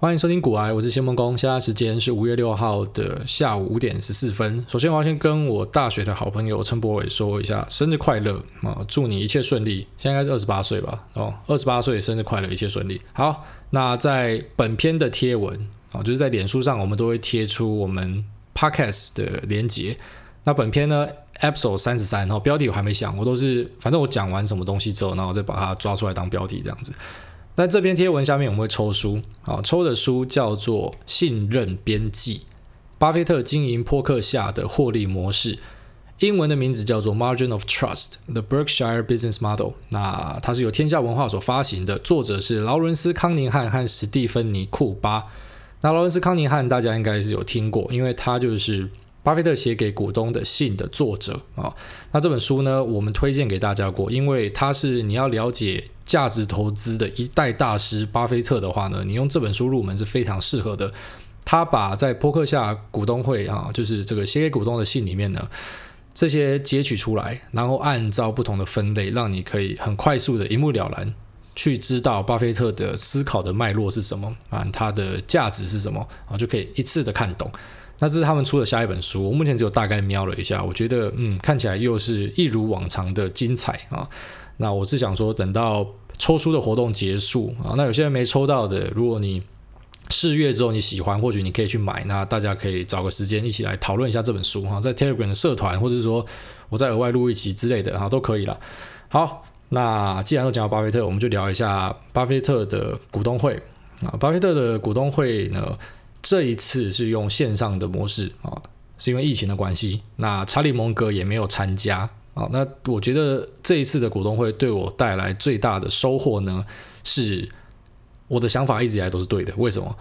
欢迎收听股癌，我是谢孟恭。现在时间是五月六号的下午五点十四分。首先，我要先跟我大学的好朋友陈柏伟说一下生日快乐啊！祝你一切顺利。现在应该是二十八岁吧？哦，二十八岁生日快乐，一切顺利。好，那在本篇的贴文啊，就是在脸书上，我们都会贴出我们 Podcast 的连结。那本篇呢，Episode 三十三，然后标题我还没想，我都是反正我讲完什么东西之后，然后再把它抓出来当标题这样子。在这篇贴文下面，我们会抽书啊，抽的书叫做《信任边际》，巴菲特经营扑克下的获利模式，英文的名字叫做《Margin of Trust: The Berkshire Business Model》。那它是由天下文化所发行的，作者是劳伦斯·康宁汉和史蒂芬妮·库巴。那劳伦斯·康宁汉大家应该是有听过，因为他就是巴菲特写给股东的信的作者啊。那这本书呢，我们推荐给大家过，因为它是你要了解。价值投资的一代大师巴菲特的话呢，你用这本书入门是非常适合的。他把在波克夏股东会啊，就是这个写给股东的信里面呢，这些截取出来，然后按照不同的分类，让你可以很快速的一目了然去知道巴菲特的思考的脉络是什么啊，他的价值是什么啊，就可以一次的看懂。那这是他们出的下一本书，我目前只有大概瞄了一下，我觉得嗯，看起来又是一如往常的精彩啊。那我是想说，等到抽书的活动结束啊，那有些人没抽到的，如果你试阅之后你喜欢，或许你可以去买。那大家可以找个时间一起来讨论一下这本书哈，在 Telegram 的社团，或者是说我再额外录一期之类的哈，都可以了。好，那既然都讲到巴菲特，我们就聊一下巴菲特的股东会啊。巴菲特的股东会呢，这一次是用线上的模式啊，是因为疫情的关系。那查理蒙格也没有参加。好，那我觉得这一次的股东会对我带来最大的收获呢，是我的想法一直以来都是对的。为什么？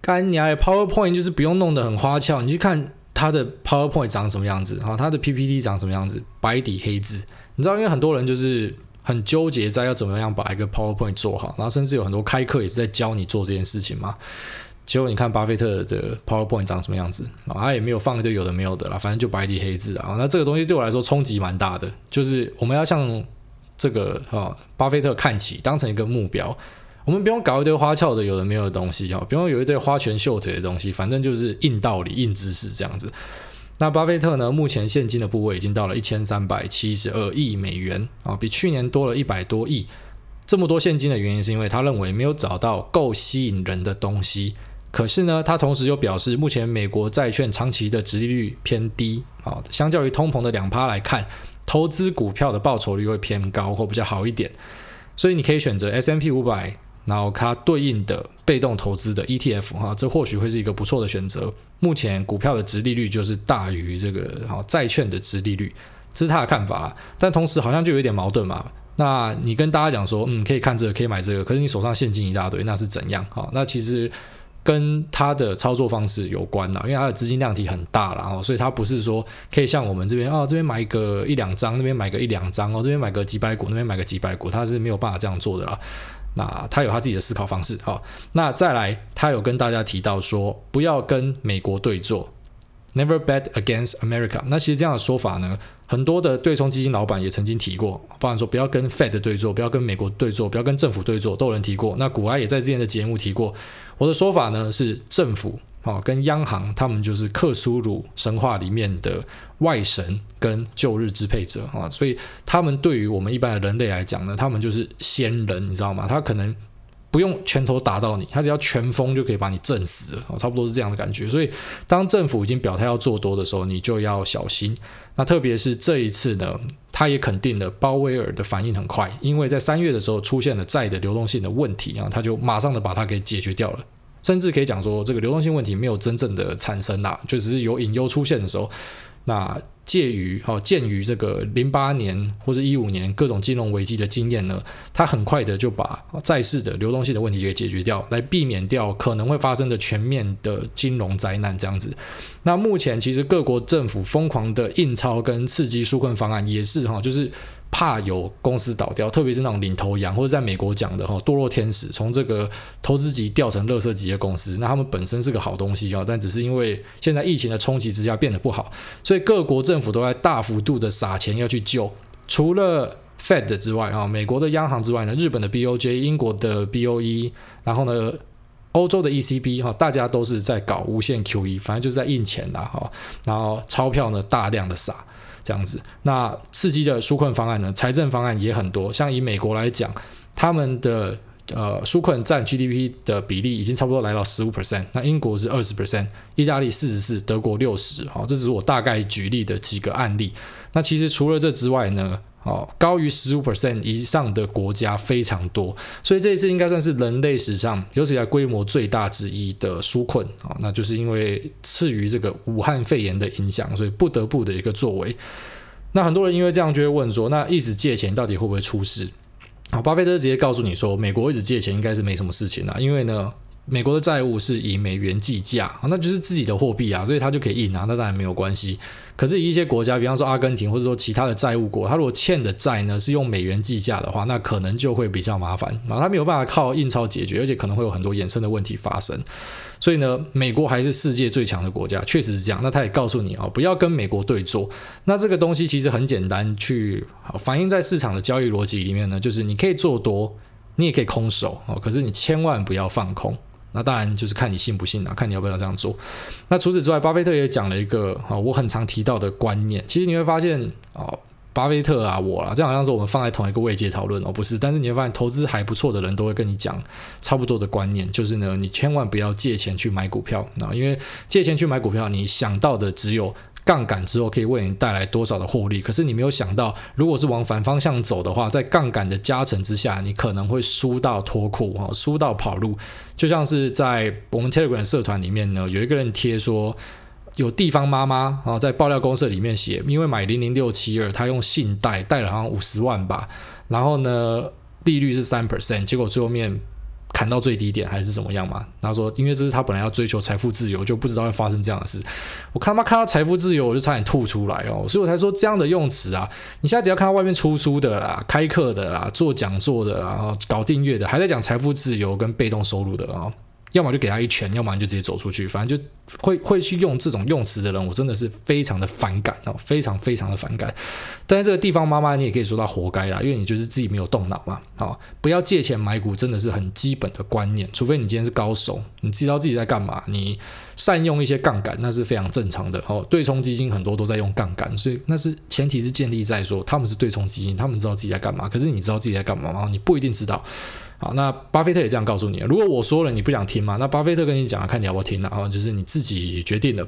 干你娘，PowerPoint 就是不用弄得很花俏，你去看它的 PowerPoint 长什么样子，哈，它的 PPT 长什么样子，白底黑字。你知道，因为很多人就是很纠结在要怎么样把一个 PowerPoint 做好，然后甚至有很多开课也是在教你做这件事情嘛。结果你看巴菲特的 PowerPoint 长什么样子啊？他也没有放一堆有的没有的啦，反正就白底黑字啊。那这个东西对我来说冲击蛮大的，就是我们要向这个啊巴菲特看齐，当成一个目标。我们不用搞一堆花俏的有的没有的东西啊，不用有一堆花拳绣腿的东西，反正就是硬道理、硬知识这样子。那巴菲特呢，目前现金的部位已经到了一千三百七十二亿美元啊，比去年多了一百多亿。这么多现金的原因是因为他认为没有找到够吸引人的东西。可是呢，他同时又表示，目前美国债券长期的殖利率偏低啊，相较于通膨的两趴来看，投资股票的报酬率会偏高或比较好一点。所以你可以选择 S M P 五百，然后它对应的被动投资的 ETF 哈，这或许会是一个不错的选择。目前股票的殖利率就是大于这个好债券的殖利率，这是他的看法啦。但同时好像就有一点矛盾嘛。那你跟大家讲说，嗯，可以看这个，可以买这个，可是你手上现金一大堆，那是怎样？好，那其实。跟他的操作方式有关啦，因为他的资金量体很大啦，哦，所以他不是说可以像我们这边哦，这边买个一两张，那边买个一两张哦，这边买个几百股，那边买个几百股，他是没有办法这样做的啦。那他有他自己的思考方式，好，那再来，他有跟大家提到说，不要跟美国对坐，Never bet against America。那其实这样的说法呢，很多的对冲基金老板也曾经提过，包含说不要跟 Fed 对坐，不要跟美国对坐，不要跟政府对坐，都有人提过。那股埃也在之前的节目提过。我的说法呢是，政府啊跟央行，他们就是克苏鲁神话里面的外神跟旧日支配者啊，所以他们对于我们一般的人类来讲呢，他们就是仙人，你知道吗？他可能不用拳头打到你，他只要拳风就可以把你震死了，差不多是这样的感觉。所以当政府已经表态要做多的时候，你就要小心。那特别是这一次呢，他也肯定了鲍威尔的反应很快，因为在三月的时候出现了债的流动性的问题啊，他就马上的把它给解决掉了，甚至可以讲说这个流动性问题没有真正的产生啦，就只是有隐忧出现的时候。那介于哦，鉴于这个零八年或者一五年各种金融危机的经验呢，他很快的就把债市的流动性的问题给解决掉，来避免掉可能会发生的全面的金融灾难这样子。那目前其实各国政府疯狂的印钞跟刺激纾困方案也是哈，就是。怕有公司倒掉，特别是那种领头羊，或者在美国讲的哈堕落天使，从这个投资级掉成垃圾级的公司，那他们本身是个好东西啊，但只是因为现在疫情的冲击之下变得不好，所以各国政府都在大幅度的撒钱要去救。除了 Fed 之外啊，美国的央行之外呢，日本的 BOJ、英国的 BOE，然后呢，欧洲的 ECB 哈，大家都是在搞无限 QE，反正就是在印钱啦哈，然后钞票呢大量的撒这样子。那刺激的纾困方案呢，财政方案也很多。像以美国来讲，他们的呃纾困占 GDP 的比例已经差不多来到十五 percent，那英国是二十 percent，意大利四十四，德国六十。好，这只是我大概举例的几个案例。那其实除了这之外呢？哦，高于十五 percent 以上的国家非常多，所以这一次应该算是人类史上有史以来规模最大之一的纾困啊、哦，那就是因为次于这个武汉肺炎的影响，所以不得不的一个作为。那很多人因为这样就会问说，那一直借钱到底会不会出事？啊、巴菲特直接告诉你说，美国一直借钱应该是没什么事情啦，因为呢。美国的债务是以美元计价，那就是自己的货币啊，所以它就可以印啊，那当然没有关系。可是一些国家，比方说阿根廷或者说其他的债务国，它如果欠的债呢是用美元计价的话，那可能就会比较麻烦啊，它没有办法靠印钞解决，而且可能会有很多衍生的问题发生。所以呢，美国还是世界最强的国家，确实是这样。那他也告诉你啊，不要跟美国对做。那这个东西其实很简单，去反映在市场的交易逻辑里面呢，就是你可以做多，你也可以空手哦，可是你千万不要放空。那当然就是看你信不信啊，看你要不要这样做。那除此之外，巴菲特也讲了一个啊，我很常提到的观念。其实你会发现哦，巴菲特啊，我啊，这好像是我们放在同一个位阶讨论哦，不是。但是你会发现，投资还不错的人都会跟你讲差不多的观念，就是呢，你千万不要借钱去买股票啊，因为借钱去买股票，你想到的只有。杠杆之后可以为你带来多少的获利？可是你没有想到，如果是往反方向走的话，在杠杆的加成之下，你可能会输到脱裤啊，输到跑路。就像是在我们 Telegram 社团里面呢，有一个人贴说，有地方妈妈啊在爆料公社里面写，因为买零零六七二，他用信贷贷了好像五十万吧，然后呢利率是三 percent，结果最后面。谈到最低点还是怎么样嘛？他说，因为这是他本来要追求财富自由，就不知道会发生这样的事。我看他妈看到财富自由，我就差点吐出来哦。所以我才说这样的用词啊，你现在只要看到外面出书的啦、开课的啦、做讲座的啦、搞订阅的，还在讲财富自由跟被动收入的啊。要么就给他一拳，要么就直接走出去，反正就会会去用这种用词的人，我真的是非常的反感哦，非常非常的反感。但是这个地方妈妈，你也可以说他活该啦，因为你就是自己没有动脑嘛。好，不要借钱买股，真的是很基本的观念。除非你今天是高手，你知道自己在干嘛，你善用一些杠杆，那是非常正常的。哦，对冲基金很多都在用杠杆，所以那是前提是建立在说他们是对冲基金，他们知道自己在干嘛。可是你知道自己在干嘛吗？你不一定知道。好，那巴菲特也这样告诉你。如果我说了你不想听嘛，那巴菲特跟你讲，看你要不要听啊，就是你自己决定了。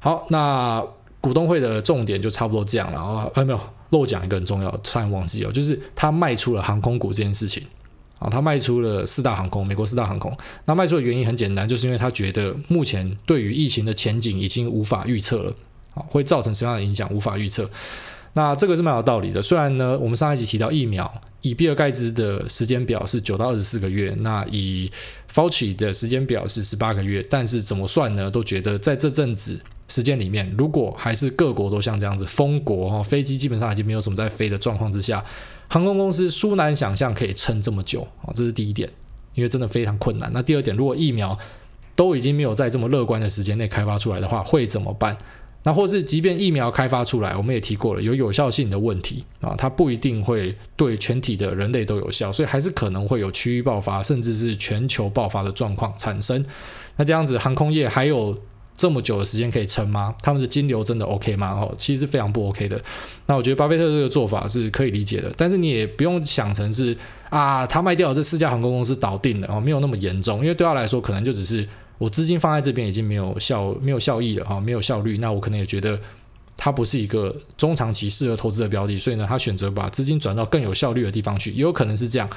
好，那股东会的重点就差不多这样了。啊，哎，没有漏讲一个很重要，差点忘记哦，就是他卖出了航空股这件事情。啊，他卖出了四大航空，美国四大航空。那卖出的原因很简单，就是因为他觉得目前对于疫情的前景已经无法预测了，啊，会造成什么样的影响无法预测。那这个是蛮有道理的。虽然呢，我们上一集提到疫苗。以比尔盖茨的时间表是九到二十四个月，那以 Fauci 的时间表是十八个月，但是怎么算呢？都觉得在这阵子时间里面，如果还是各国都像这样子封国哈，飞机基本上已经没有什么在飞的状况之下，航空公司殊难想象可以撑这么久啊，这是第一点，因为真的非常困难。那第二点，如果疫苗都已经没有在这么乐观的时间内开发出来的话，会怎么办？那或是即便疫苗开发出来，我们也提过了，有有效性的问题啊，它不一定会对全体的人类都有效，所以还是可能会有区域爆发，甚至是全球爆发的状况产生。那这样子，航空业还有这么久的时间可以撑吗？他们的金流真的 OK 吗？哦，其实是非常不 OK 的。那我觉得巴菲特这个做法是可以理解的，但是你也不用想成是啊，他卖掉这四家航空公司倒定了哦，没有那么严重，因为对他来说，可能就只是。我资金放在这边已经没有效没有效益了哈，没有效率，那我可能也觉得它不是一个中长期适合投资的标的，所以呢，他选择把资金转到更有效率的地方去，也有可能是这样。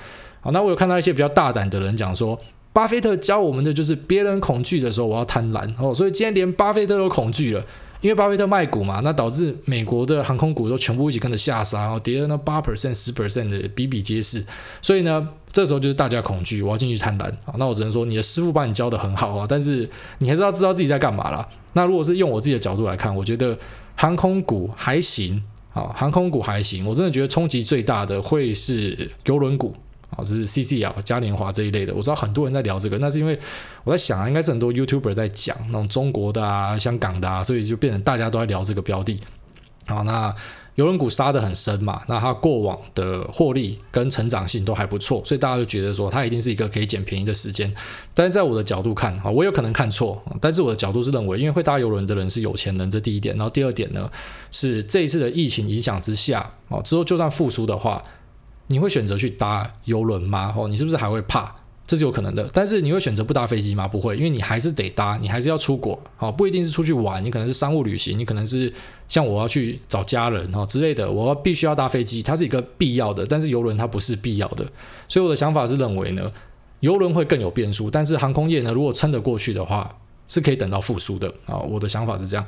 好，那我有看到一些比较大胆的人讲说，巴菲特教我们的就是别人恐惧的时候，我要贪婪哦，所以今天连巴菲特都恐惧了。因为巴菲特卖股嘛，那导致美国的航空股都全部一起跟着下杀，然后跌了那八 percent、十 percent 的比比皆是。所以呢，这时候就是大家恐惧，我要进去探单啊。那我只能说，你的师傅把你教得很好啊，但是你还是要知道自己在干嘛啦。那如果是用我自己的角度来看，我觉得航空股还行啊，航空股还行。我真的觉得冲击最大的会是邮轮股。啊，这是 CCL 嘉年华这一类的，我知道很多人在聊这个，那是因为我在想啊，应该是很多 YouTuber 在讲那种中国的啊、香港的啊，所以就变成大家都在聊这个标的。好，那邮轮股杀得很深嘛，那它过往的获利跟成长性都还不错，所以大家就觉得说它一定是一个可以捡便宜的时间。但是在我的角度看，啊，我有可能看错，但是我的角度是认为，因为会搭邮轮的人是有钱人，这第一点。然后第二点呢，是这一次的疫情影响之下，哦，之后就算复苏的话，你会选择去搭邮轮吗？哦，你是不是还会怕？这是有可能的，但是你会选择不搭飞机吗？不会，因为你还是得搭，你还是要出国，好，不一定是出去玩，你可能是商务旅行，你可能是像我要去找家人哈之类的，我必须要搭飞机，它是一个必要的，但是邮轮它不是必要的，所以我的想法是认为呢，邮轮会更有变数，但是航空业呢，如果撑得过去的话，是可以等到复苏的啊，我的想法是这样。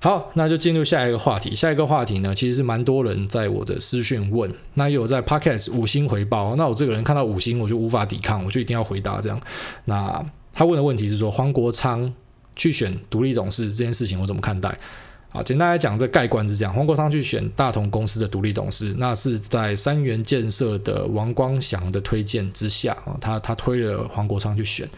好，那就进入下一个话题。下一个话题呢，其实是蛮多人在我的私讯问，那有在 Podcast 五星回报。那我这个人看到五星，我就无法抵抗，我就一定要回答这样。那他问的问题是说，黄国昌去选独立董事这件事情，我怎么看待？啊，简单来讲，这概观是这样：黄国昌去选大同公司的独立董事，那是在三元建设的王光祥的推荐之下啊，他他推了黄国昌去选，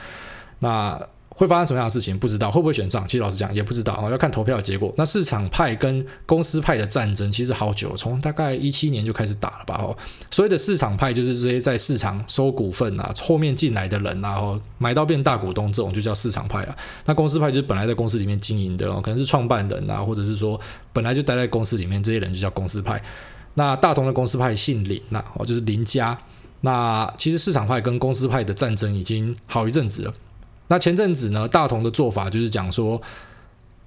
那。会发生什么样的事情？不知道会不会选上？其实老实讲也不知道啊，要看投票的结果。那市场派跟公司派的战争其实好久，从大概一七年就开始打了吧？哦，所谓的市场派就是这些在市场收股份啊，后面进来的人啊，哦，买到变大股东这种就叫市场派了。那公司派就是本来在公司里面经营的哦，可能是创办人啊，或者是说本来就待在公司里面这些人就叫公司派。那大同的公司派姓林呐，哦，就是林家。那其实市场派跟公司派的战争已经好一阵子了。那前阵子呢，大同的做法就是讲说，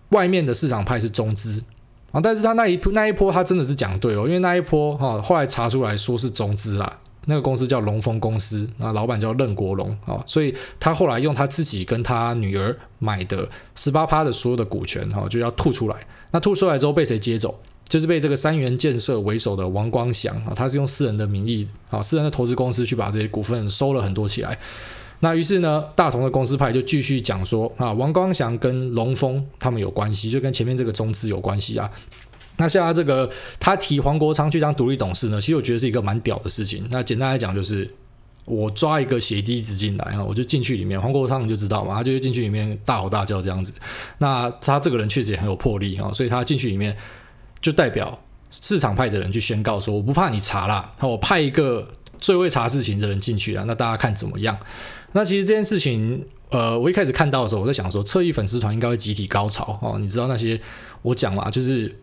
外面的市场派是中资啊，但是他那一那一波他真的是讲对哦，因为那一波哈，后来查出来说是中资啦，那个公司叫龙丰公司，那老板叫任国龙啊，所以他后来用他自己跟他女儿买的十八趴的所有的股权哈，就要吐出来。那吐出来之后被谁接走？就是被这个三元建设为首的王光祥啊，他是用私人的名义啊，私人的投资公司去把这些股份收了很多起来。那于是呢，大同的公司派就继续讲说啊，王光祥跟龙峰他们有关系，就跟前面这个中资有关系啊。那像他这个，他提黄国昌去当独立董事呢，其实我觉得是一个蛮屌的事情。那简单来讲，就是我抓一个血滴子进来啊，我就进去里面，黄国昌你就知道嘛，他就进去里面大吼大叫这样子。那他这个人确实也很有魄力啊，所以他进去里面就代表市场派的人去宣告说，我不怕你查啦，我派一个最会查事情的人进去啊，那大家看怎么样？那其实这件事情，呃，我一开始看到的时候，我在想说，侧翼粉丝团应该会集体高潮哦。你知道那些我讲嘛，就是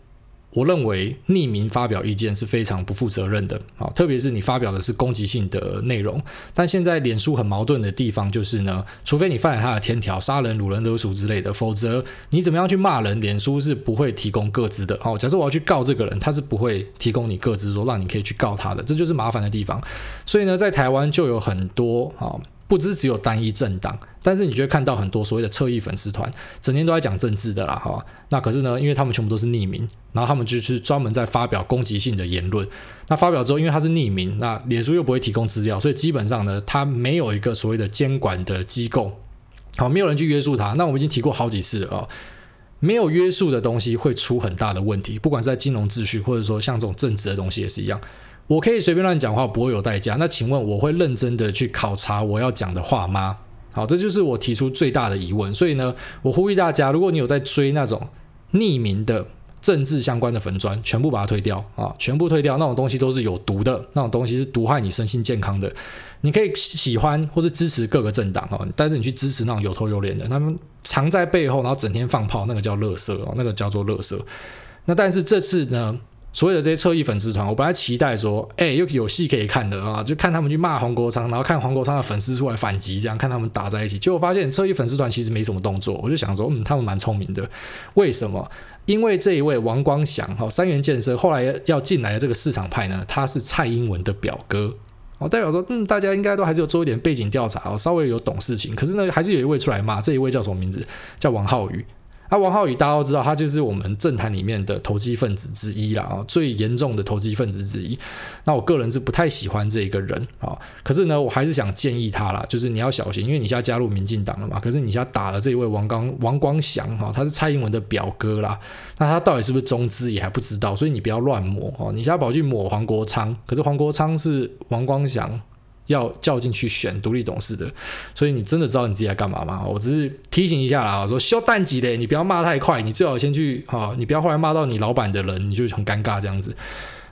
我认为匿名发表意见是非常不负责任的啊、哦，特别是你发表的是攻击性的内容。但现在脸书很矛盾的地方就是呢，除非你犯了他的天条，杀人、掳人、勒赎之类的，否则你怎么样去骂人，脸书是不会提供个资的。哦，假设我要去告这个人，他是不会提供你个资，说让你可以去告他的，这就是麻烦的地方。所以呢，在台湾就有很多啊。不只只有单一政党，但是你就会看到很多所谓的侧翼粉丝团，整天都在讲政治的啦，哈。那可是呢，因为他们全部都是匿名，然后他们就是专门在发表攻击性的言论。那发表之后，因为他是匿名，那脸书又不会提供资料，所以基本上呢，他没有一个所谓的监管的机构，好，没有人去约束他。那我们已经提过好几次了啊，没有约束的东西会出很大的问题，不管是在金融秩序，或者说像这种政治的东西也是一样。我可以随便乱讲话，不会有代价。那请问我会认真的去考察我要讲的话吗？好，这就是我提出最大的疑问。所以呢，我呼吁大家，如果你有在追那种匿名的政治相关的粉砖，全部把它推掉啊，全部推掉。那种东西都是有毒的，那种东西是毒害你身心健康的。你可以喜欢或者支持各个政党啊，但是你去支持那种有头有脸的，他们藏在背后，然后整天放炮，那个叫垃圾哦，那个叫做垃圾。那但是这次呢？所有的这些侧翼粉丝团，我本来期待说，哎，又有戏可以看的啊，就看他们去骂黄国昌，然后看黄国昌的粉丝出来反击，这样看他们打在一起。结果发现侧翼粉丝团其实没什么动作，我就想说，嗯，他们蛮聪明的。为什么？因为这一位王光祥，哈，三元建设后来要进来的这个市场派呢，他是蔡英文的表哥，哦，代表说，嗯，大家应该都还是有做一点背景调查，哦，稍微有懂事情。可是呢，还是有一位出来骂，这一位叫什么名字？叫王浩宇。那、王浩宇大家都知道，他就是我们政坛里面的投机分子之一啦，啊，最严重的投机分子之一。那我个人是不太喜欢这一个人啊，可是呢，我还是想建议他啦，就是你要小心，因为你现在加入民进党了嘛。可是你现在打的这一位王刚王光祥哈，他是蔡英文的表哥啦，那他到底是不是中资也还不知道，所以你不要乱抹哦。你现在跑去抹黄国昌，可是黄国昌是王光祥要叫进去选独立董事的，所以你真的知道你自己在干嘛吗？我只是提醒一下啦，说修淡季的，你不要骂太快，你最好先去啊，你不要后来骂到你老板的人，你就很尴尬这样子。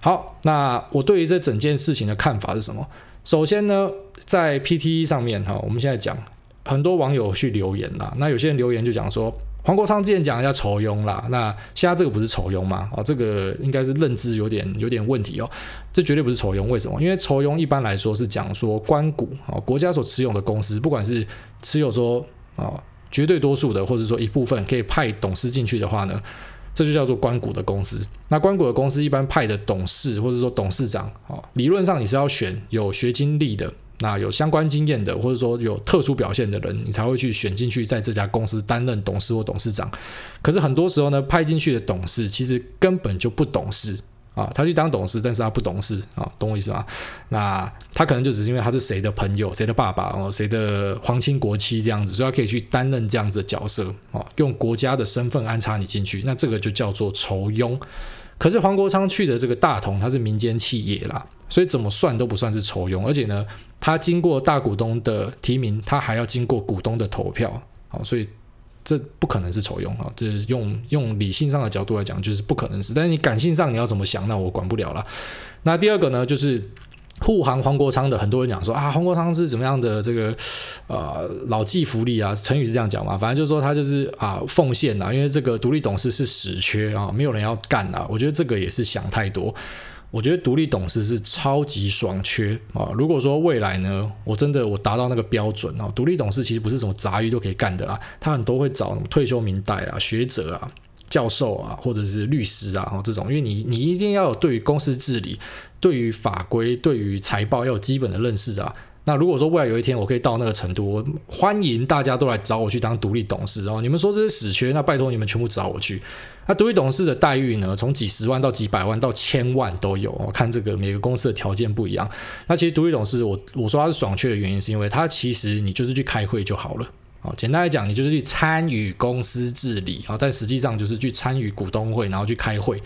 好，那我对于这整件事情的看法是什么？首先呢，在 PTE 上面哈，我们现在讲很多网友去留言啦，那有些人留言就讲说。黄国昌之前讲一下酬庸啦，那现在这个不是酬庸吗？哦，这个应该是认知有点有点问题哦，这绝对不是酬庸。为什么？因为酬庸一般来说是讲说官股啊，国家所持有的公司，不管是持有说啊绝对多数的，或者说一部分可以派董事进去的话呢，这就叫做官股的公司。那官股的公司一般派的董事或者说董事长啊，理论上你是要选有学经历的。那有相关经验的，或者说有特殊表现的人，你才会去选进去，在这家公司担任董事或董事长。可是很多时候呢，派进去的董事其实根本就不懂事啊，他去当董事，但是他不懂事啊，懂我意思吗？那他可能就只是因为他是谁的朋友、谁的爸爸哦、谁的皇亲国戚这样子，所以他可以去担任这样子的角色啊，用国家的身份安插你进去，那这个就叫做酬庸。可是黄国昌去的这个大同，它是民间企业啦，所以怎么算都不算是酬庸，而且呢，他经过大股东的提名，他还要经过股东的投票，好，所以这不可能是酬庸啊，这用用理性上的角度来讲，就是不可能是，但是你感性上你要怎么想，那我管不了了。那第二个呢，就是。护航黄国昌的很多人讲说啊，黄国昌是怎么样的这个呃老骥伏枥啊，成语是这样讲嘛，反正就是说他就是啊奉献啊，因为这个独立董事是死缺啊，没有人要干啊。我觉得这个也是想太多。我觉得独立董事是超级爽缺啊。如果说未来呢，我真的我达到那个标准啊，独立董事其实不是什么杂鱼都可以干的啦，他很多会找什么退休名代啊、学者啊、教授啊，或者是律师啊这种，因为你你一定要有对于公司治理。对于法规、对于财报要有基本的认识啊。那如果说未来有一天我可以到那个程度，我欢迎大家都来找我去当独立董事哦。你们说这是死缺，那拜托你们全部找我去。那独立董事的待遇呢？从几十万到几百万到千万都有。我看这个每个公司的条件不一样。那其实独立董事，我我说他是爽缺的原因，是因为他其实你就是去开会就好了。哦，简单来讲，你就是去参与公司治理啊，但实际上就是去参与股东会，然后去开会。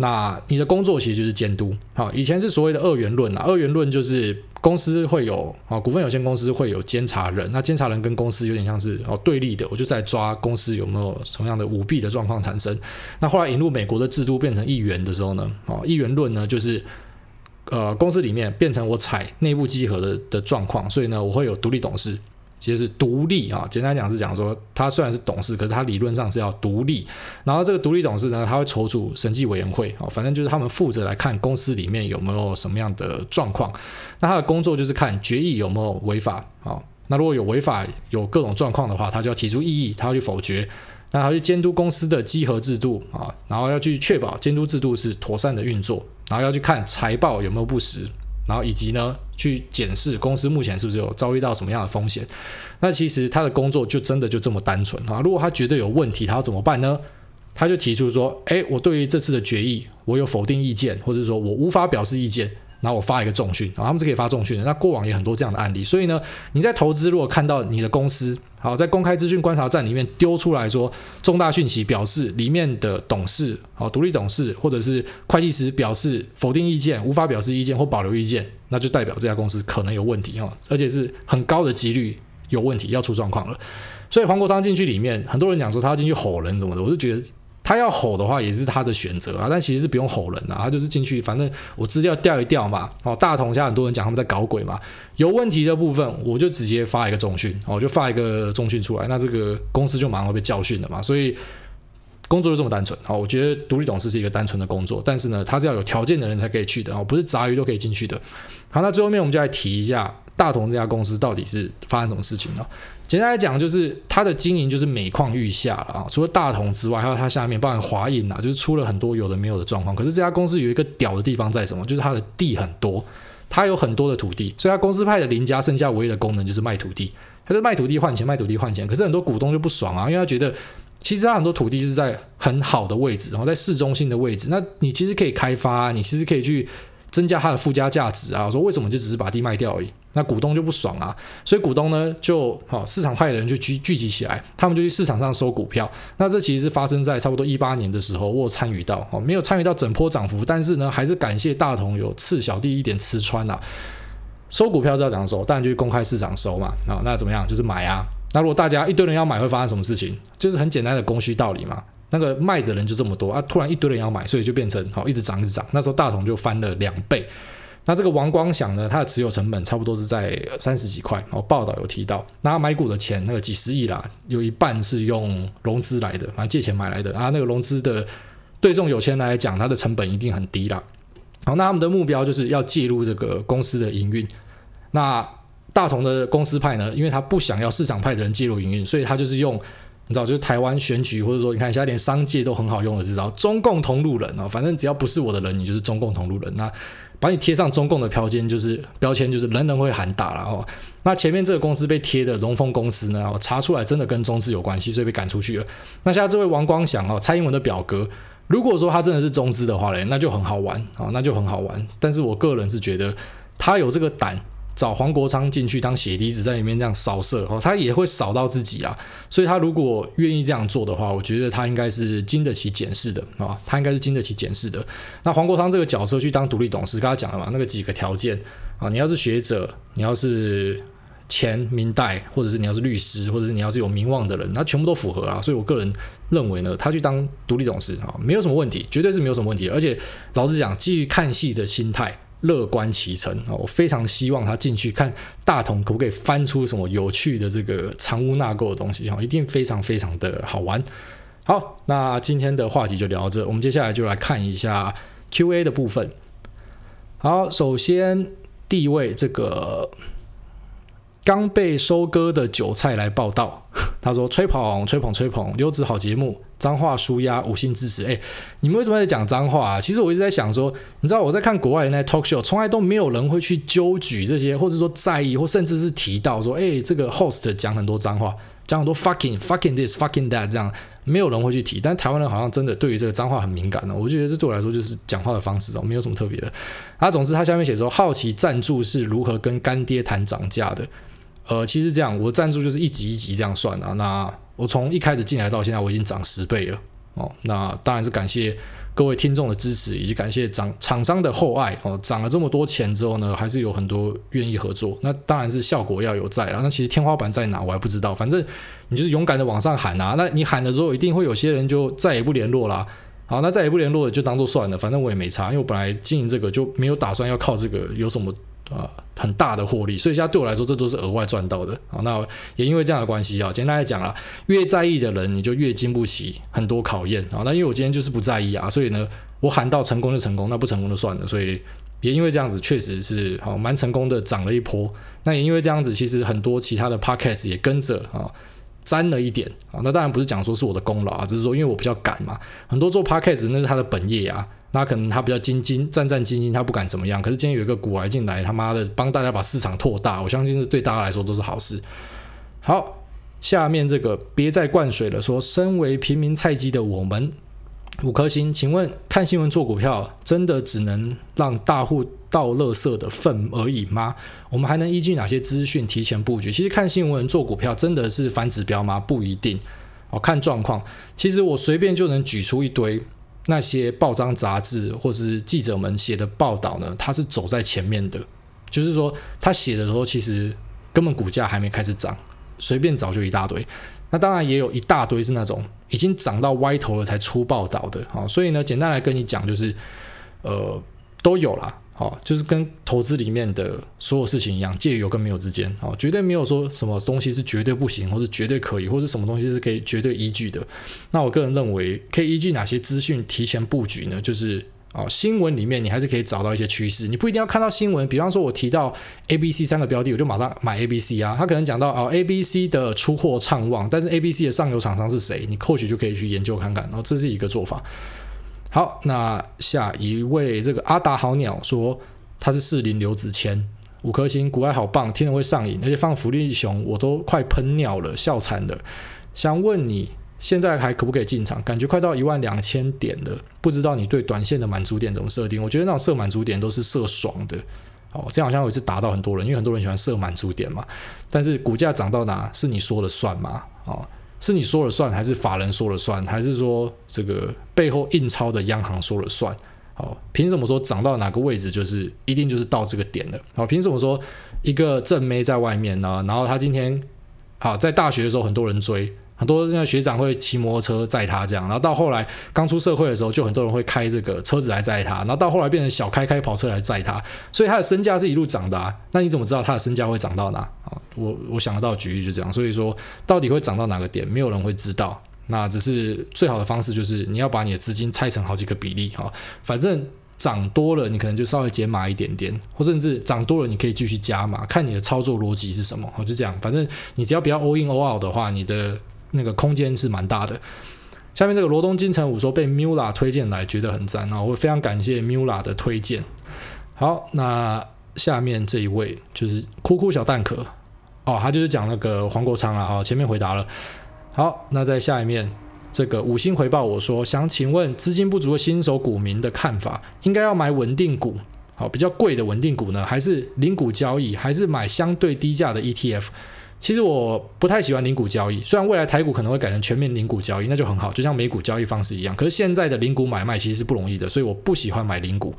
那你的工作其实就是监督，好，以前是所谓的二元论啊，二元论就是公司会有啊，股份有限公司会有监察人，那监察人跟公司有点像是哦对立的，我就在抓公司有没有什么样的舞弊的状况产生。那后来引入美国的制度变成一元的时候呢，哦，一元论呢就是呃公司里面变成我采内部稽核的的状况，所以呢我会有独立董事。其实是独立啊，简单讲是讲说，他虽然是董事，可是他理论上是要独立。然后这个独立董事呢，他会筹组审计委员会啊，反正就是他们负责来看公司里面有没有什么样的状况。那他的工作就是看决议有没有违法啊。那如果有违法，有各种状况的话，他就要提出异议，他要去否决。那他去监督公司的稽核制度啊，然后要去确保监督制度是妥善的运作，然后要去看财报有没有不实。然后以及呢，去检视公司目前是不是有遭遇到什么样的风险。那其实他的工作就真的就这么单纯啊。如果他觉得有问题，他要怎么办呢？他就提出说：“诶，我对于这次的决议，我有否定意见，或者说我无法表示意见。”然后我发一个重讯，然后他们是可以发重讯的。那过往也很多这样的案例，所以呢，你在投资如果看到你的公司好在公开资讯观察站里面丢出来说重大讯息，表示里面的董事好独立董事或者是会计师表示否定意见、无法表示意见或保留意见，那就代表这家公司可能有问题哈，而且是很高的几率有问题要出状况了。所以黄国昌进去里面，很多人讲说他要进去吼人什么的，我就觉得。他要吼的话也是他的选择啊，但其实是不用吼人啊，他就是进去，反正我资料调一调嘛。哦，大同现在很多人讲他们在搞鬼嘛，有问题的部分我就直接发一个重讯，哦，就发一个重讯出来，那这个公司就马上会被教训了嘛。所以工作就这么单纯。好，我觉得独立董事是一个单纯的工作，但是呢，他是要有条件的人才可以去的哦，不是杂鱼都可以进去的。好，那最后面我们就来提一下大同这家公司到底是发生什么事情呢？简单来讲，就是它的经营就是每况愈下了啊。除了大同之外，还有它下面包含华映啊，就是出了很多有的没有的状况。可是这家公司有一个屌的地方在什么？就是它的地很多，它有很多的土地，所以它公司派的林家剩下唯一的功能就是卖土地，它是卖土地换钱，卖土地换钱。可是很多股东就不爽啊，因为他觉得其实他很多土地是在很好的位置，然后在市中心的位置，那你其实可以开发啊，你其实可以去。增加它的附加价值啊！说为什么就只是把地卖掉而已？那股东就不爽啊！所以股东呢，就好市场派的人就聚聚集起来，他们就去市场上收股票。那这其实是发生在差不多一八年的时候，我有参与到哦，没有参与到整波涨幅，但是呢，还是感谢大同有赐小弟一点吃穿呐、啊。收股票是要怎样收？当然就是公开市场收嘛。啊，那怎么样？就是买啊。那如果大家一堆人要买，会发生什么事情？就是很简单的供需道理嘛。那个卖的人就这么多啊，突然一堆人要买，所以就变成好一直涨一直涨。那时候大同就翻了两倍。那这个王光祥呢，他的持有成本差不多是在三十几块。哦，报道有提到，那他买股的钱那个几十亿啦，有一半是用融资来的，反正借钱买来的啊。那个融资的对这种有钱人来讲，它的成本一定很低啦。好，那他们的目标就是要介入这个公司的营运。那大同的公司派呢，因为他不想要市场派的人介入营运，所以他就是用。你知道，就是台湾选举，或者说你看现在连商界都很好用的这招，中共同路人啊，反正只要不是我的人，你就是中共同路人。那把你贴上中共的标签，就是标签，就是人人会喊打了哦。那前面这个公司被贴的龙丰公司呢，我查出来真的跟中资有关系，所以被赶出去了。那现在这位王光祥哦，蔡英文的表哥，如果说他真的是中资的话嘞，那就很好玩啊，那就很好玩。但是我个人是觉得他有这个胆。找黄国昌进去当血滴子，在里面这样扫射哦，他也会扫到自己啊。所以他如果愿意这样做的话，我觉得他应该是经得起检视的啊，他应该是经得起检视的。那黄国昌这个角色去当独立董事，刚才讲了嘛，那个几个条件啊，你要是学者，你要是前民代，或者是你要是律师，或者是你要是有名望的人，那全部都符合啊。所以我个人认为呢，他去当独立董事啊，没有什么问题，绝对是没有什么问题。而且老实讲，基于看戏的心态。乐观其成啊！我非常希望他进去看大同可不可以翻出什么有趣的这个藏污纳垢的东西哈，一定非常非常的好玩。好，那今天的话题就聊到这，我们接下来就来看一下 Q&A 的部分。好，首先第一位这个。刚被收割的韭菜来报道，他说：“吹捧吹捧吹捧，优质好节目，脏话舒压，五星支持。”哎，你们为什么在讲脏话啊？其实我一直在想说，你知道我在看国外的那 talk show，从来都没有人会去揪举这些，或者说在意，或甚至是提到说，哎，这个 host 讲很多脏话，讲很多 fucking fucking this fucking that 这样，没有人会去提。但台湾人好像真的对于这个脏话很敏感呢。我就觉得这对我来说就是讲话的方式哦，没有什么特别的。啊，总之他下面写说，好奇赞助是如何跟干爹谈涨价的。呃，其实这样，我赞助就是一级一级这样算啊。那我从一开始进来到现在，我已经涨十倍了哦。那当然是感谢各位听众的支持，以及感谢厂厂商的厚爱哦。涨了这么多钱之后呢，还是有很多愿意合作。那当然是效果要有在了。那其实天花板在哪，我还不知道。反正你就是勇敢的往上喊啊。那你喊的时候，一定会有些人就再也不联络啦。好，那再也不联络了，就当做算了。反正我也没差，因为我本来经营这个就没有打算要靠这个有什么。啊、很大的获利，所以现在对我来说，这都是额外赚到的啊。那也因为这样的关系啊，简单来讲啊，越在意的人，你就越经不起很多考验啊。那因为我今天就是不在意啊，所以呢，我喊到成功就成功，那不成功就算了。所以也因为这样子，确实是好蛮成功的，涨了一波。那也因为这样子，其实很多其他的 podcast 也跟着啊沾了一点啊。那当然不是讲说是我的功劳啊，只是说因为我比较赶嘛，很多做 podcast 那是他的本业啊。那可能他比较兢兢战战兢兢，他不敢怎么样。可是今天有一个股癌进来，他妈的帮大家把市场拓大，我相信是对大家来说都是好事。好，下面这个别再灌水了，说身为平民菜鸡的我们五颗星，请问看新闻做股票真的只能让大户倒垃圾的份而已吗？我们还能依据哪些资讯提前布局？其实看新闻做股票真的是反指标吗？不一定，哦，看状况。其实我随便就能举出一堆。那些报章杂志或是记者们写的报道呢，他是走在前面的，就是说他写的时候，其实根本股价还没开始涨，随便找就一大堆。那当然也有一大堆是那种已经涨到歪头了才出报道的啊。所以呢，简单来跟你讲，就是呃都有啦。好，就是跟投资里面的所有事情一样，介于有跟没有之间，哦，绝对没有说什么东西是绝对不行，或者绝对可以，或者什么东西是可以绝对依据的。那我个人认为，可以依据哪些资讯提前布局呢？就是哦，新闻里面你还是可以找到一些趋势，你不一定要看到新闻。比方说，我提到 A、B、C 三个标的，我就马上买 A、B、C 啊。他可能讲到哦，A、B、C 的出货畅旺，但是 A、B、C 的上游厂商是谁？你或许就可以去研究看看。然后这是一个做法。好，那下一位这个阿达好鸟说他是四林刘子谦，五颗星，股癌好棒，听了会上瘾，而且放福利熊我都快喷尿了，笑惨了。想问你现在还可不可以进场？感觉快到一万两千点了，不知道你对短线的满足点怎么设定？我觉得那种设满足点都是设爽的，哦，这样好像也是打到很多人，因为很多人喜欢设满足点嘛。但是股价涨到哪是你说了算吗？哦。是你说了算，还是法人说了算，还是说这个背后印钞的央行说了算？好，凭什么说涨到哪个位置就是一定就是到这个点的？好，凭什么说一个正妹在外面呢？然后他今天好在大学的时候很多人追，很多那学长会骑摩托车载他这样，然后到后来刚出社会的时候就很多人会开这个车子来载他，然后到后来变成小开开跑车来载他，所以他的身价是一路涨的啊。那你怎么知道他的身价会涨到哪？啊，我我想得到举例就这样，所以说到底会涨到哪个点，没有人会知道。那只是最好的方式，就是你要把你的资金拆成好几个比例哈，反正涨多了，你可能就稍微减码一点点，或甚至涨多了，你可以继续加码，看你的操作逻辑是什么。我就这样，反正你只要不要 all in all out 的话，你的那个空间是蛮大的。下面这个罗东金城武说被 Mula 推荐来，觉得很赞啊，我非常感谢 Mula 的推荐。好，那下面这一位就是哭哭小蛋壳哦，他就是讲那个黄国昌啊，好，前面回答了。好，那在下一面，这个五星回报我说，想请问资金不足的新手股民的看法，应该要买稳定股，好，比较贵的稳定股呢，还是零股交易，还是买相对低价的 ETF？其实我不太喜欢零股交易，虽然未来台股可能会改成全面零股交易，那就很好，就像美股交易方式一样。可是现在的零股买卖其实是不容易的，所以我不喜欢买零股。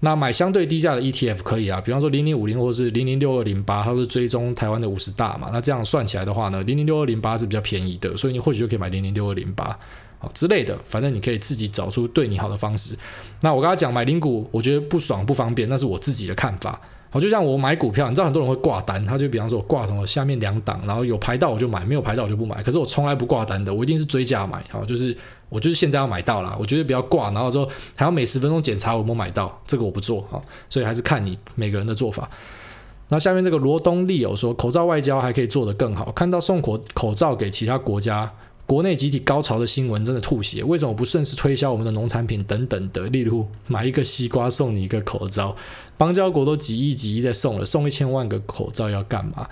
那买相对低价的 ETF 可以啊，比方说零零五零或是零零六二零八，它是追踪台湾的五十大嘛。那这样算起来的话呢，零零六二零八是比较便宜的，所以你或许就可以买零零六二零八啊之类的。反正你可以自己找出对你好的方式。那我跟他讲买零股，我觉得不爽不方便，那是我自己的看法。好，就像我买股票，你知道很多人会挂单，他就比方说我挂什么下面两档，然后有排到我就买，没有排到我就不买。可是我从来不挂单的，我一定是追价买。好，就是我就是现在要买到了，我觉得不要挂，然后说还要每十分钟检查我有没有买到，这个我不做。好，所以还是看你每个人的做法。那下面这个罗东利友说，口罩外交还可以做得更好，看到送口口罩给其他国家。国内集体高潮的新闻真的吐血，为什么不顺势推销我们的农产品等等的？例如买一个西瓜送你一个口罩，邦交国都几亿几亿在送了，送一千万个口罩要干嘛？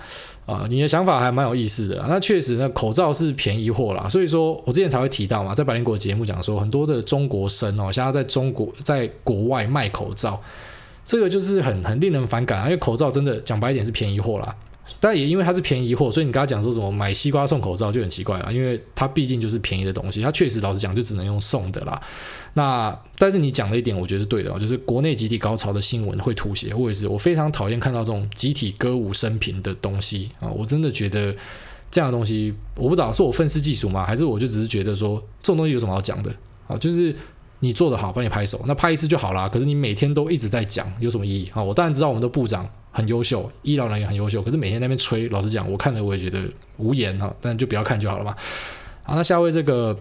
啊，你的想法还蛮有意思的。那确实，那口罩是便宜货啦，所以说我之前才会提到嘛，在百灵国节目讲说，很多的中国生哦，现在在中国在国外卖口罩，这个就是很很令人反感啊，因为口罩真的讲白一点是便宜货啦。但也因为它是便宜货，所以你跟他讲说什么买西瓜送口罩就很奇怪了，因为它毕竟就是便宜的东西，它确实老实讲就只能用送的啦。那但是你讲的一点我觉得是对的啊，就是国内集体高潮的新闻会吐血，我也是，我非常讨厌看到这种集体歌舞升平的东西啊！我真的觉得这样的东西，我不知道是我愤世嫉俗吗？还是我就只是觉得说这种东西有什么好讲的啊？就是。你做得好，帮你拍手，那拍一次就好啦。可是你每天都一直在讲，有什么意义啊？我当然知道我们的部长很优秀，医疗人员很优秀，可是每天在那边吹，老实讲，我看了我也觉得无言哈。但就不要看就好了嘛。好，那下位这个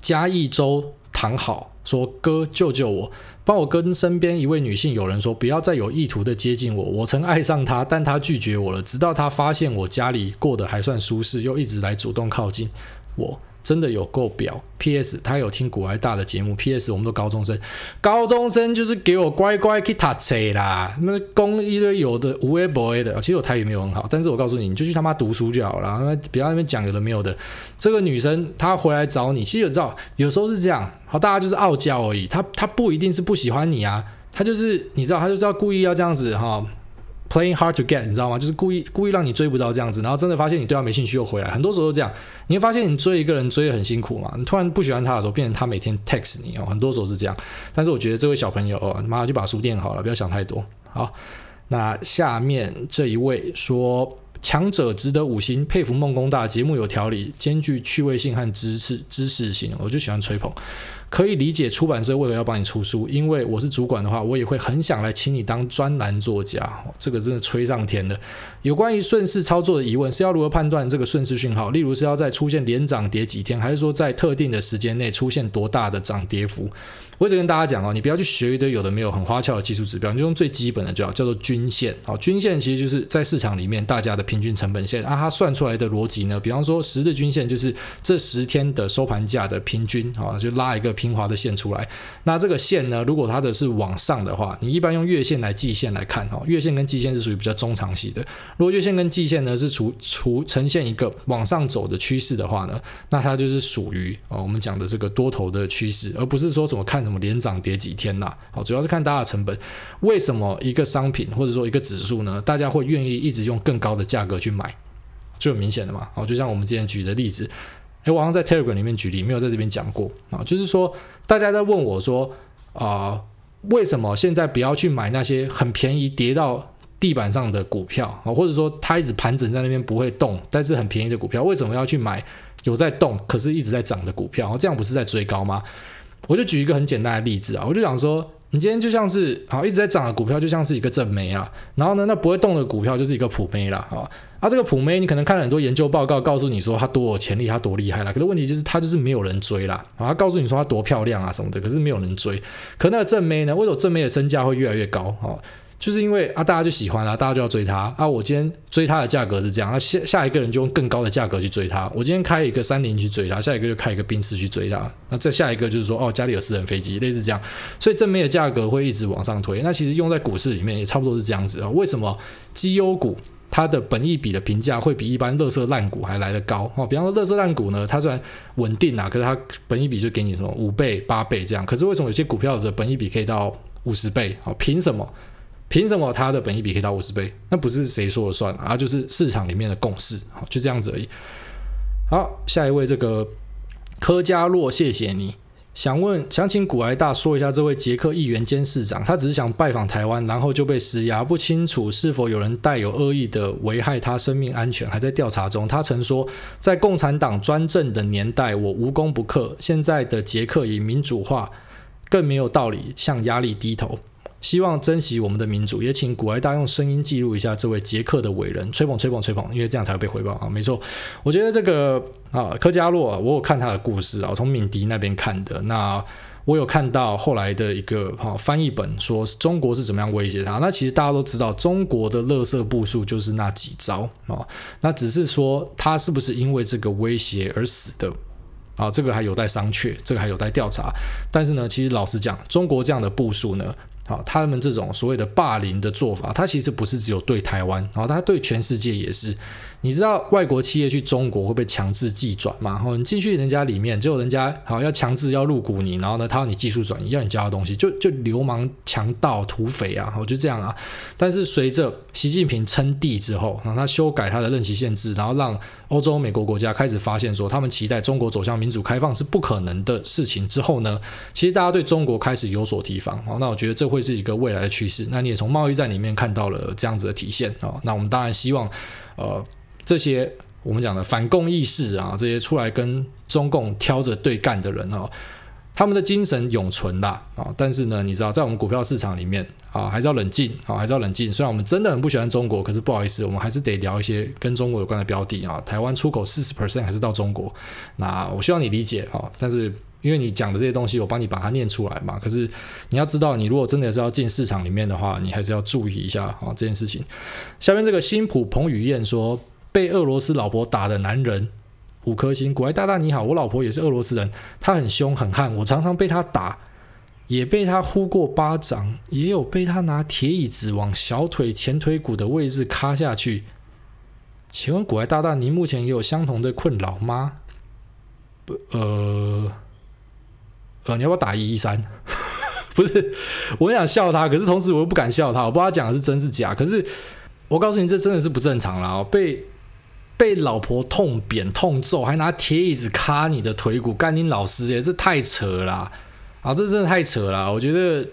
嘉义州唐好说：“哥救救我，帮我跟身边一位女性友人说，不要再有意图的接近我。我曾爱上她，但她拒绝我了。直到她发现我家里过得还算舒适，又一直来主动靠近我。”真的有够婊。P.S. 他有听股癌大的节目。P.S. 我们都高中生，高中生就是给我乖乖去读册啦。那公一堆有的无 A boy 的，其实我台语没有很好，但是我告诉你，你就去他妈读书就好了。不要那边讲有的没有的。这个女生她回来找你，其实你知道，有时候是这样。好，大家就是傲娇而已。她她不一定是不喜欢你啊，她就是你知道，她就是要故意要这样子哈。Playing hard to get，你知道吗？就是故意故意让你追不到这样子，然后真的发现你对他没兴趣又回来。很多时候都这样，你会发现你追一个人追得很辛苦嘛。你突然不喜欢他的时候，变成他每天 text 你哦。很多时候是这样。但是我觉得这位小朋友哦，你妈就把书垫好了，不要想太多。好，那下面这一位说，强者值得五星，佩服梦工大节目有条理，兼具趣味性和知识知识性，我就喜欢吹捧。可以理解出版社为何要帮你出书，因为我是主管的话，我也会很想来请你当专栏作家。这个真的吹上天了。有关于顺势操作的疑问是要如何判断这个顺势讯号？例如是要在出现连涨跌几天，还是说在特定的时间内出现多大的涨跌幅？我一直跟大家讲哦，你不要去学一堆有的没有很花俏的技术指标，你就用最基本的就好，叫做均线。好，均线其实就是在市场里面大家的平均成本线啊，它算出来的逻辑呢，比方说十日均线就是这十天的收盘价的平均啊，就拉一个平滑的线出来。那这个线呢，如果它的是往上的话，你一般用月线来季线来看哈，月线跟季线是属于比较中长期的。如果月线跟季线呢是处处呈现一个往上走的趋势的话呢，那它就是属于啊我们讲的这个多头的趋势，而不是说什么看。什么连涨跌几天啦？好，主要是看大家的成本。为什么一个商品或者说一个指数呢？大家会愿意一直用更高的价格去买，就很明显的嘛。好，就像我们之前举的例子，我好像在 Telegram 里面举例，没有在这边讲过啊。就是说，大家在问我说啊、为什么现在不要去买那些很便宜跌到地板上的股票啊？或者说它一直盘整在那边不会动，但是很便宜的股票，为什么要去买有在动可是一直在涨的股票？这样不是在追高吗？我就举一个很简单的例子啊，我就想说。你今天就像是好一直在涨的股票，就像是一个正妹啊。然后呢，那不会动的股票就是一个普妹啦。啊。啊，这个普妹你可能看了很多研究报告，告诉你说它多有潜力，它多厉害啦。可是问题就是它就是没有人追啦。啊，它告诉你说它多漂亮啊什么的，可是没有人追。可那个正妹呢？为什么正妹的身价会越来越高？啊？就是因为啊，大家就喜欢啊，大家就要追它啊。我今天追它的价格是这样，那下下一个人就用更高的价格去追它。我今天开一个三菱去追它，下一个就开一个宾士去追它。那再下一个就是说，哦，家里有私人飞机，类似这样。所以正妹的价格会一直往上推。那其实用在股市里面也差不多是这样子啊。为什么绩优股它的本益比的评价会比一般垃圾烂股还来得高？哦，比方说垃圾烂股呢，它虽然稳定啊，可是它本益比就给你什么五倍、八倍这样。可是为什么有些股票的本益比可以到五十倍？哦，凭什么？凭什么它的本益比可以到五十倍？那不是谁说了算啊，就是市场里面的共识，好，就这样子而已。好，下一位这个柯佳洛，谢谢你。想问，想请古埃大说一下这位捷克议员兼市长，他只是想拜访台湾，然后就被施压，不清楚是否有人带有恶意的危害他生命安全，还在调查中。他曾说，在共产党专政的年代，我无功不克。现在的捷克已民主化，更没有道理向压力低头。希望珍惜我们的民主，也请股癌大用声音记录一下这位捷克的伟人，吹捧吹捧吹捧，因为这样才会被回报啊！没错，我觉得这个啊，柯佳洛啊，我有看他的故事啊，从敏迪那边看的。那我有看到后来的一个哈、翻译本，说中国是怎么样威胁他。那其实大家都知道，中国的乐色步数就是那几招啊。那只是说他是不是因为这个威胁而死的啊？这个还有待商榷，这个还有待调查。但是呢，其实老实讲，中国这样的步数呢？好，他们这种所谓的霸凌的做法，他其实不是只有对台湾，然后它对全世界也是。你知道外国企业去中国会被强制技转吗？然后你进去人家里面，结果人家好要强制要入股你，然后呢，他要你技术转移，要你教的东西，就就流氓、强盗、土匪啊，我就这样啊。但是随着习近平称帝之后，然后他修改他的任期限制，然后让欧洲、美国国家开始发现说，他们期待中国走向民主开放是不可能的事情之后呢，其实大家对中国开始有所提防。那我觉得这会是一个未来的趋势。那你也从贸易战里面看到了这样子的体现啊。那我们当然希望，呃。这些我们讲的反共意识啊，这些出来跟中共挑着对干的人哦，他们的精神永存啦啊！但是呢，你知道，在我们股票市场里面啊，还是要冷静啊，还是要冷静。虽然我们真的很不喜欢中国，可是不好意思，我们还是得聊一些跟中国有关的标的啊。台湾出口四十 percent 还是到中国，那我希望你理解啊。但是因为你讲的这些东西，我帮你把它念出来嘛。可是你要知道，你如果真的是要进市场里面的话，你还是要注意一下啊这件事情。下面这个新浦彭于晏说。被俄罗斯老婆打的男人，五颗星。股癌大大你好，我老婆也是俄罗斯人，她很凶很悍，我常常被她打，也被她呼过巴掌，也有被她拿铁椅子往小腿前腿骨的位置卡下去。请问股癌大大，您目前也有相同的困扰吗？呃，你要不要打一一三？不是，我很想笑他，可是同时我又不敢笑他，我不知道他讲的是真是假。可是我告诉你，这真的是不正常了哦，被。被老婆痛扁痛揍，还拿铁椅子卡你的腿骨，干你老师耶！这太扯了啊！这真的太扯了。我觉得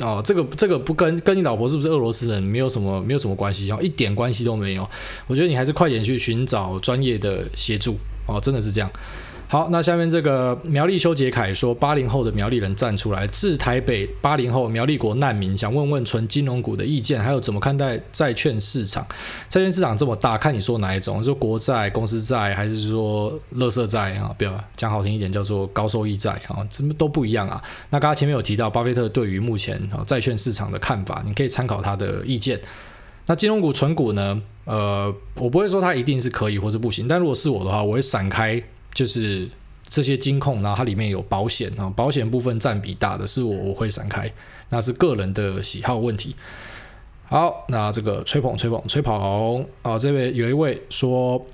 哦，这个这个不跟跟你老婆是不是俄罗斯人没有什么没有什么关系哦，一点关系都没有。我觉得你还是快点去寻找专业的协助哦，真的是这样。好，那下面这个苗栗修杰楷说，八零后的苗栗人站出来，致台北八零后苗栗国难民，想问问纯金融股的意见，还有怎么看待债券市场？债券市场这么大，看你说哪一种，就国债、公司债，还是说垃圾债啊？不要讲好听一点，叫做高收益债啊，什么都不一样啊。那刚刚前面有提到，巴菲特对于目前啊债券市场的看法，你可以参考他的意见。那金融股、纯股呢？呃，我不会说它一定是可以或是不行，但如果是我的话，我会散开。就是这些金控，然后它里面有保险啊，保险部分占比大的是我我会闪开，那是个人的喜好问题。好，那这个吹捧吹捧吹捧啊，这位有一位说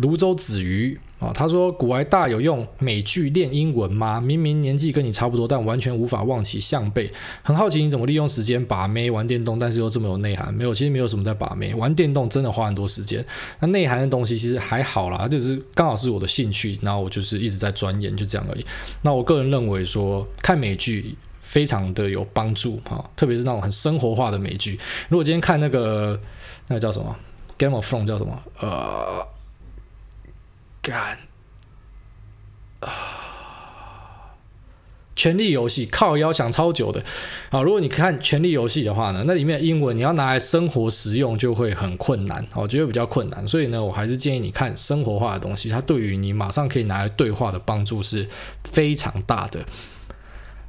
泸州子鱼。啊，他说股癌大有用美剧练英文吗？明明年纪跟你差不多，但完全无法望其项背。很好奇你怎么利用时间把妹玩电动，但是又这么有内涵？没有，其实没有什么在把妹，玩电动真的花很多时间。那内涵的东西其实还好啦，就是刚好是我的兴趣，然后我就是一直在钻研，就这样而已。那我个人认为说看美剧。非常的有帮助啊，特别是那种很生活化的美剧。如果今天看那个那个叫什么《Game of Thrones》叫什么？呃，干啊。权力游戏靠腰想超久的啊！如果你看权力游戏的话呢，那里面的英文你要拿来生活实用就会很困难，我觉得比较困难。所以呢，我还是建议你看生活化的东西，它对于你马上可以拿来对话的帮助是非常大的。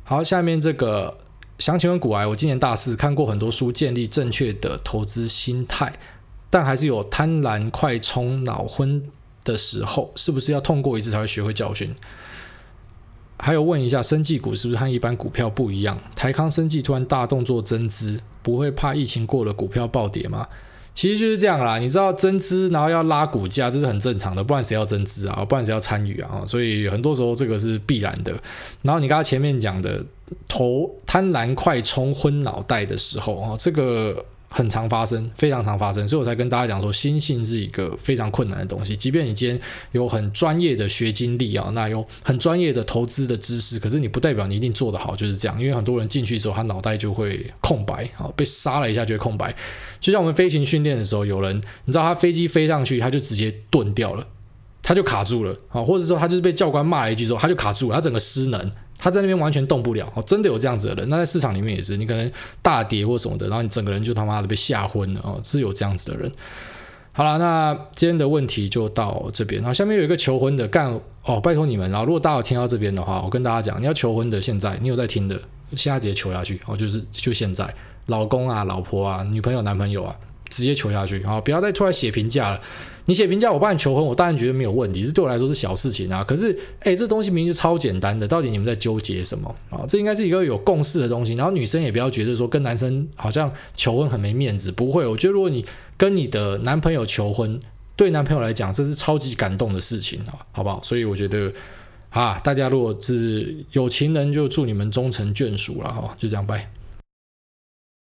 好，下面这个想请问古癌，我今年大四，看过很多书，建立正确的投资心态，但还是有贪婪快冲脑昏的时候，是不是要痛过一次才会学会教训？还有问一下，生技股是不是和一般股票不一样？台康生技突然大动作增资，不会怕疫情过了股票暴跌吗？其实就是这样啦，你知道增资，然后要拉股价，这是很正常的，不然谁要增资啊？不然谁要参与啊？所以很多时候这个是必然的。然后你刚才前面讲的投贪婪快冲昏脑袋的时候啊，这个。很常发生，非常常发生，所以我才跟大家讲说，心性是一个非常困难的东西。即便你今天有很专业的学经历啊，那有很专业的投资的知识，可是你不代表你一定做得好，就是这样。因为很多人进去之后，他脑袋就会空白啊，被杀了一下就会空白。就像我们飞行训练的时候，有人你知道他飞机飞上去，他就直接顿掉了，他就卡住了啊，或者说他就是被教官骂了一句之后，他就卡住了，他整个失能。他在那边完全动不了哦，真的有这样子的人。那在市场里面也是，你可能大跌或什么的，然后你整个人就他妈的被吓昏了哦，是有这样子的人。好了，那今天的问题就到这边。然后下面有一个求婚的干哦，拜托你们。然后如果大家有听到这边的话，我跟大家讲，你要求婚的，现在你有在听的，现在直接求下去哦，就是就现在，老公啊、老婆啊、女朋友、男朋友啊，直接求下去啊，不要再突然写评价了。你写评价，我帮你求婚，我当然觉得没有问题，这对我来说是小事情啊。可是，诶，这东西明明就超简单的，到底你们在纠结什么啊？这应该是一个有共识的东西。然后女生也不要觉得说跟男生好像求婚很没面子，不会。我觉得如果你跟你的男朋友求婚，对男朋友来讲这是超级感动的事情啊，好不好？所以我觉得啊，大家如果是有情人，就祝你们终成眷属了哈，就这样拜。